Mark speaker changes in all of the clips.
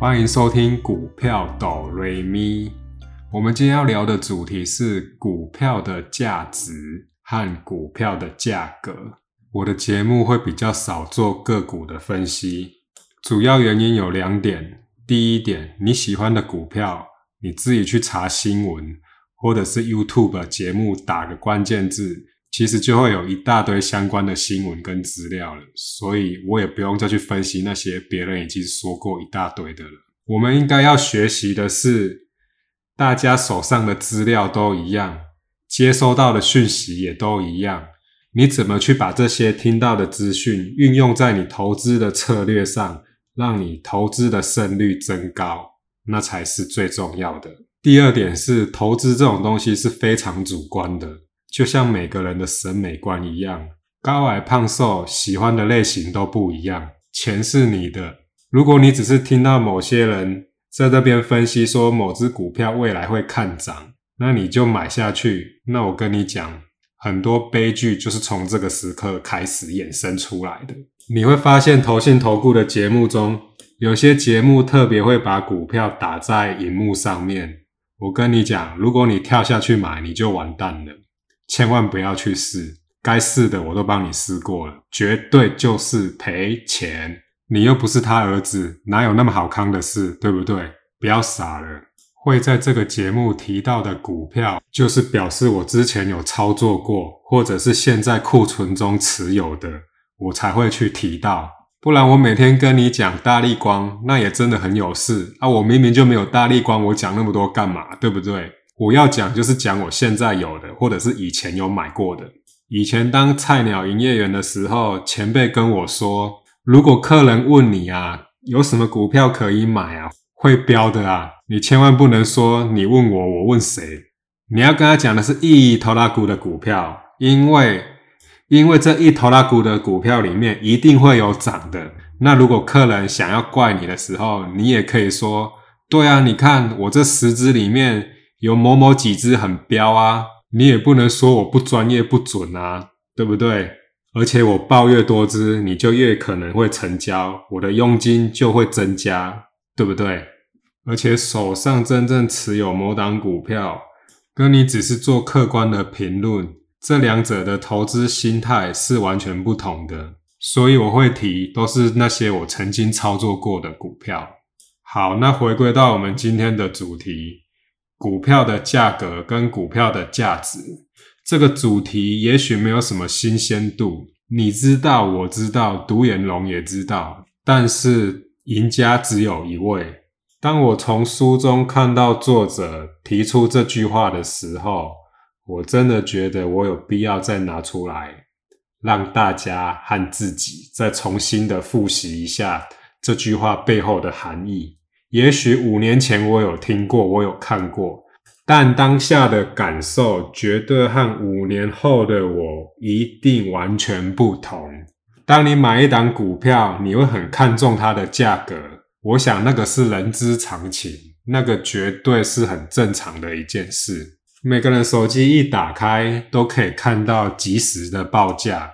Speaker 1: 欢迎收听股票哆瑞咪。我们今天要聊的主题是股票的价值和股票的价格。我的节目会比较少做个股的分析，主要原因有两点。第一点，你喜欢的股票，你自己去查新闻，或者是 YouTube 节目打个关键字，其实就会有一大堆相关的新闻跟资料了。所以我也不用再去分析那些别人已经说过一大堆的了。我们应该要学习的是，大家手上的资料都一样，接收到的讯息也都一样。你怎么去把这些听到的资讯运用在你投资的策略上？让你投资的胜率增高，那才是最重要的。第二点是，投资这种东西是非常主观的，就像每个人的审美观一样，高矮胖瘦喜欢的类型都不一样。钱是你的，如果你只是听到某些人在这边分析说某只股票未来会看涨，那你就买下去。那我跟你讲，很多悲剧就是从这个时刻开始衍生出来的。你会发现，投信投顾的节目中，有些节目特别会把股票打在荧幕上面。我跟你讲，如果你跳下去买，你就完蛋了，千万不要去试。该试的我都帮你试过了，绝对就是赔钱。你又不是他儿子，哪有那么好康的事，对不对？不要傻了。会在这个节目提到的股票，就是表示我之前有操作过，或者是现在库存中持有的。我才会去提到，不然我每天跟你讲大力光，那也真的很有事啊！我明明就没有大力光，我讲那么多干嘛？对不对？我要讲就是讲我现在有的，或者是以前有买过的。以前当菜鸟营业员的时候，前辈跟我说，如果客人问你啊，有什么股票可以买啊，会标的啊，你千万不能说你问我，我问谁？你要跟他讲的是一头拉股的股票，因为。因为这一头拉股的股票里面一定会有涨的。那如果客人想要怪你的时候，你也可以说：对啊，你看我这十只里面有某某几只很标啊。你也不能说我不专业不准啊，对不对？而且我报越多只，你就越可能会成交，我的佣金就会增加，对不对？而且手上真正持有某档股票，跟你只是做客观的评论。这两者的投资心态是完全不同的，所以我会提都是那些我曾经操作过的股票。好，那回归到我们今天的主题，股票的价格跟股票的价值这个主题，也许没有什么新鲜度，你知道，我知道，独眼龙也知道，但是赢家只有一位。当我从书中看到作者提出这句话的时候。我真的觉得我有必要再拿出来，让大家和自己再重新的复习一下这句话背后的含义。也许五年前我有听过，我有看过，但当下的感受绝对和五年后的我一定完全不同。当你买一档股票，你会很看重它的价格，我想那个是人之常情，那个绝对是很正常的一件事。每个人手机一打开，都可以看到即时的报价。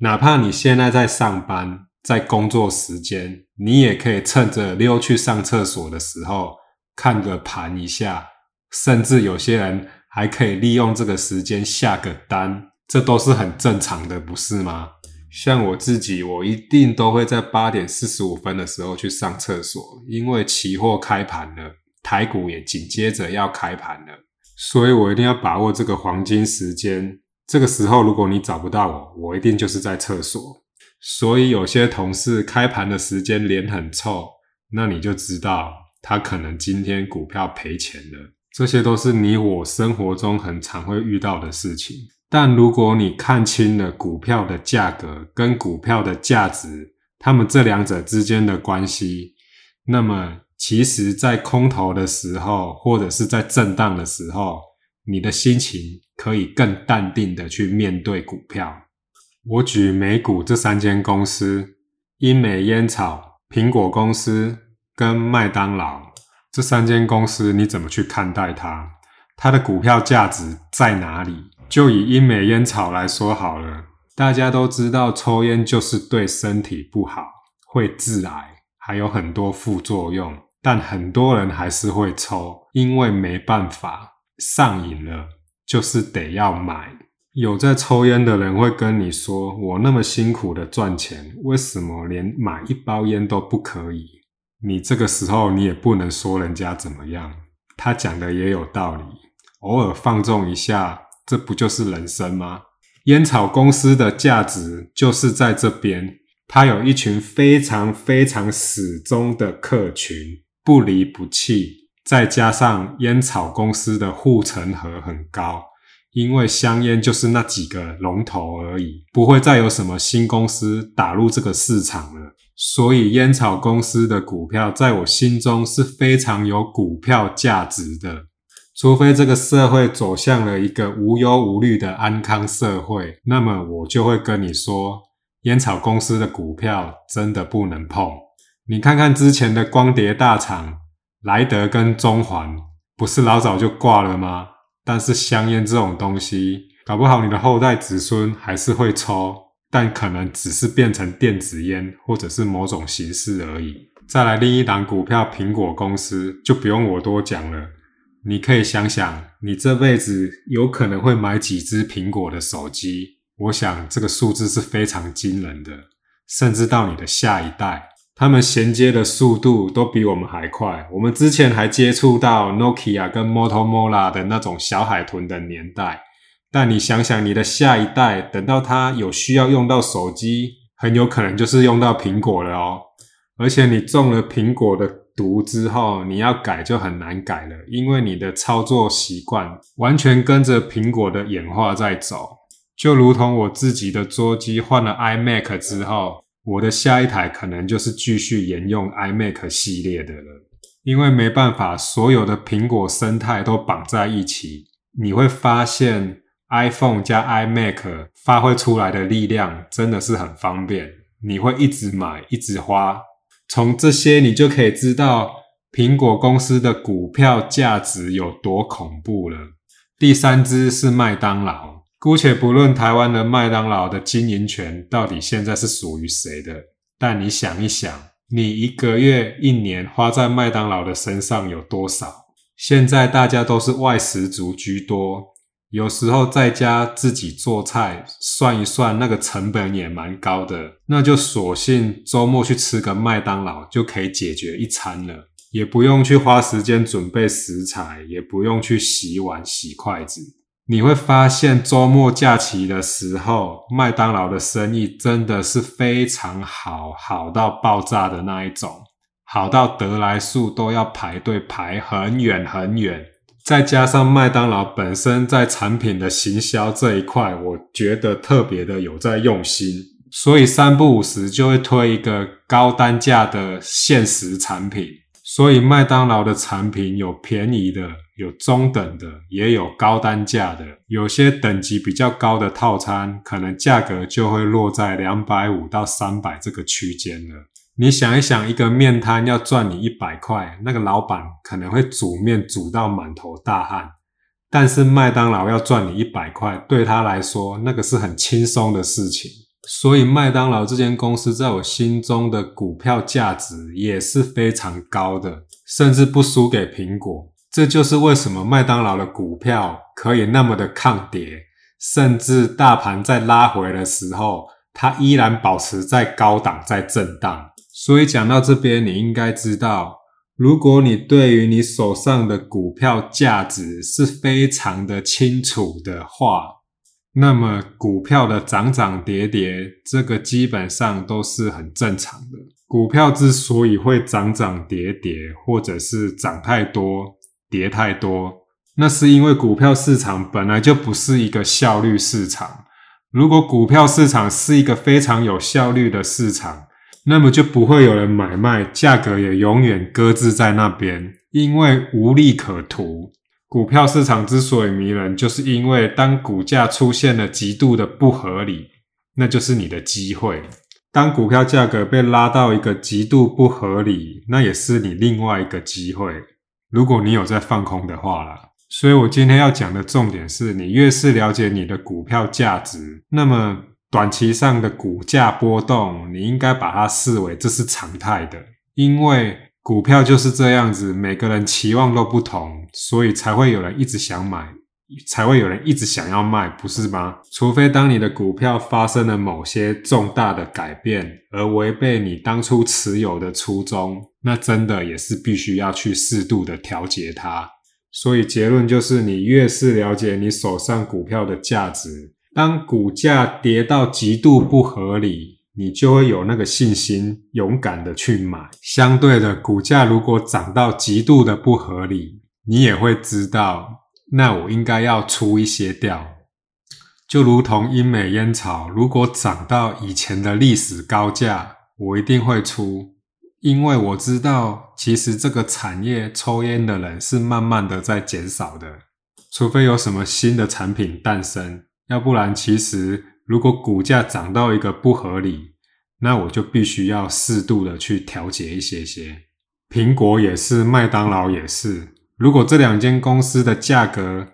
Speaker 1: 哪怕你现在在上班，在工作时间，你也可以趁着溜去上厕所的时候，看个盘一下。甚至有些人还可以利用这个时间下个单，这都是很正常的，不是吗？像我自己，我一定都会在八点四十五分的时候去上厕所，因为期货开盘了，台股也紧接着要开盘了。所以我一定要把握这个黄金时间。这个时候，如果你找不到我，我一定就是在厕所。所以有些同事开盘的时间脸很臭，那你就知道他可能今天股票赔钱了。这些都是你我生活中很常会遇到的事情。但如果你看清了股票的价格跟股票的价值，他们这两者之间的关系，那么。其实，在空头的时候，或者是在震荡的时候，你的心情可以更淡定的去面对股票。我举美股这三间公司：英美烟草、苹果公司跟麦当劳这三间公司，你怎么去看待它？它的股票价值在哪里？就以英美烟草来说好了，大家都知道，抽烟就是对身体不好，会致癌，还有很多副作用。但很多人还是会抽，因为没办法上瘾了，就是得要买。有在抽烟的人会跟你说：“我那么辛苦的赚钱，为什么连买一包烟都不可以？”你这个时候你也不能说人家怎么样，他讲的也有道理。偶尔放纵一下，这不就是人生吗？烟草公司的价值就是在这边，它有一群非常非常始终的客群，不离不弃，再加上烟草公司的护城河很高。因为香烟就是那几个龙头而已，不会再有什么新公司打入这个市场了。所以烟草公司的股票在我心中是非常有股票价值的。除非这个社会走向了一个无忧无虑的安康社会，那么我就会跟你说，烟草公司的股票真的不能碰。你看看之前的光碟大厂莱德跟中环，不是老早就挂了吗？但是香烟这种东西，搞不好你的后代子孙还是会抽，但可能只是变成电子烟或者是某种形式而已。再来另一档股票，苹果公司就不用我多讲了。你可以想想，你这辈子有可能会买几只苹果的手机？我想这个数字是非常惊人的，甚至到你的下一代。他们衔接的速度都比我们还快。我们之前还接触到 Nokia 跟 Motorola 的那种小海豚的年代，但你想想，你的下一代等到他有需要用到手机，很有可能就是用到苹果了哦。而且你中了苹果的毒之后，你要改就很难改了，因为你的操作习惯完全跟着苹果的演化在走。就如同我自己的桌机换了 iMac 之后。我的下一台可能就是继续沿用 iMac 系列的了，因为没办法，所有的苹果生态都绑在一起，你会发现 iPhone 加 iMac 发挥出来的力量真的是很方便，你会一直买，一直花。从这些你就可以知道苹果公司的股票价值有多恐怖了。第三支是麦当劳。姑且不论台湾的麦当劳的经营权到底现在是属于谁的，但你想一想，你一个月、一年花在麦当劳的身上有多少？现在大家都是外食族居多，有时候在家自己做菜，算一算那个成本也蛮高的，那就索性周末去吃个麦当劳就可以解决一餐了，也不用去花时间准备食材，也不用去洗碗、洗筷子。你会发现，周末假期的时候，麦当劳的生意真的是非常好，好到爆炸的那一种，好到得来速都要排队排很远很远。再加上麦当劳本身在产品的行销这一块，我觉得特别的有在用心，所以三不五时就会推一个高单价的限时产品。所以麦当劳的产品有便宜的。有中等的，也有高单价的。有些等级比较高的套餐，可能价格就会落在两百五到三百这个区间了。你想一想，一个面摊要赚你一百块，那个老板可能会煮面煮到满头大汗。但是麦当劳要赚你一百块，对他来说，那个是很轻松的事情。所以麦当劳这间公司在我心中的股票价值也是非常高的，甚至不输给苹果。这就是为什么麦当劳的股票可以那么的抗跌，甚至大盘在拉回的时候，它依然保持在高档在震荡。所以讲到这边，你应该知道，如果你对于你手上的股票价值是非常的清楚的话，那么股票的涨涨跌跌，这个基本上都是很正常的。股票之所以会涨涨跌跌，或者是涨太多，跌太多，那是因为股票市场本来就不是一个效率市场。如果股票市场是一个非常有效率的市场，那么就不会有人买卖，价格也永远搁置在那边，因为无利可图。股票市场之所以迷人，就是因为当股价出现了极度的不合理，那就是你的机会。当股票价格被拉到一个极度不合理，那也是你另外一个机会。如果你有在放空的话啦，所以我今天要讲的重点是你越是了解你的股票价值，那么短期上的股价波动，你应该把它视为这是常态的，因为股票就是这样子，每个人期望都不同，所以才会有人一直想买，才会有人一直想要卖，不是吗？除非当你的股票发生了某些重大的改变，而违背你当初持有的初衷，那真的也是必须要去适度的调节它。所以结论就是，你越是了解你手上股票的价值，当股价跌到极度不合理。你就会有那个信心，勇敢的去买。相对的，股价如果涨到极度的不合理，你也会知道，那我应该要出一些掉。就如同英美烟草，如果涨到以前的历史高价，我一定会出，因为我知道，其实这个产业抽烟的人是慢慢的在减少的，除非有什么新的产品诞生，要不然其实。如果股价涨到一个不合理，那我就必须要适度的去调节一些些。苹果也是，麦当劳也是。如果这两间公司的价格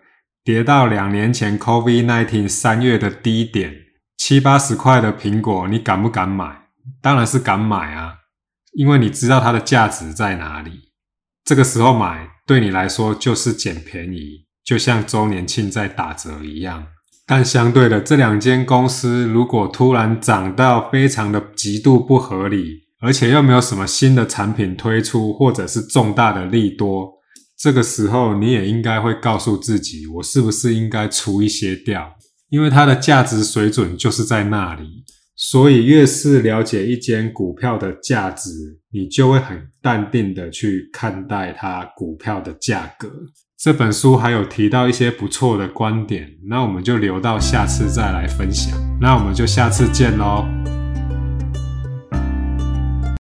Speaker 1: 跌到两年前 COVID-19 三月的低点，七八十块的苹果，你敢不敢买？当然是敢买啊，因为你知道它的价值在哪里。这个时候买，对你来说就是捡便宜，就像周年庆在打折一样。但相对的，这两间公司如果突然涨到非常的极度不合理，而且又没有什么新的产品推出，或者是重大的利多，这个时候你也应该会告诉自己，我是不是应该出一些掉？因为它的价值水准就是在那里。所以越是了解一间股票的价值，你就会很淡定的去看待它股票的价格。这本书还有提到一些不错的观点，那我们就留到下次再来分享。那我们就下次见喽。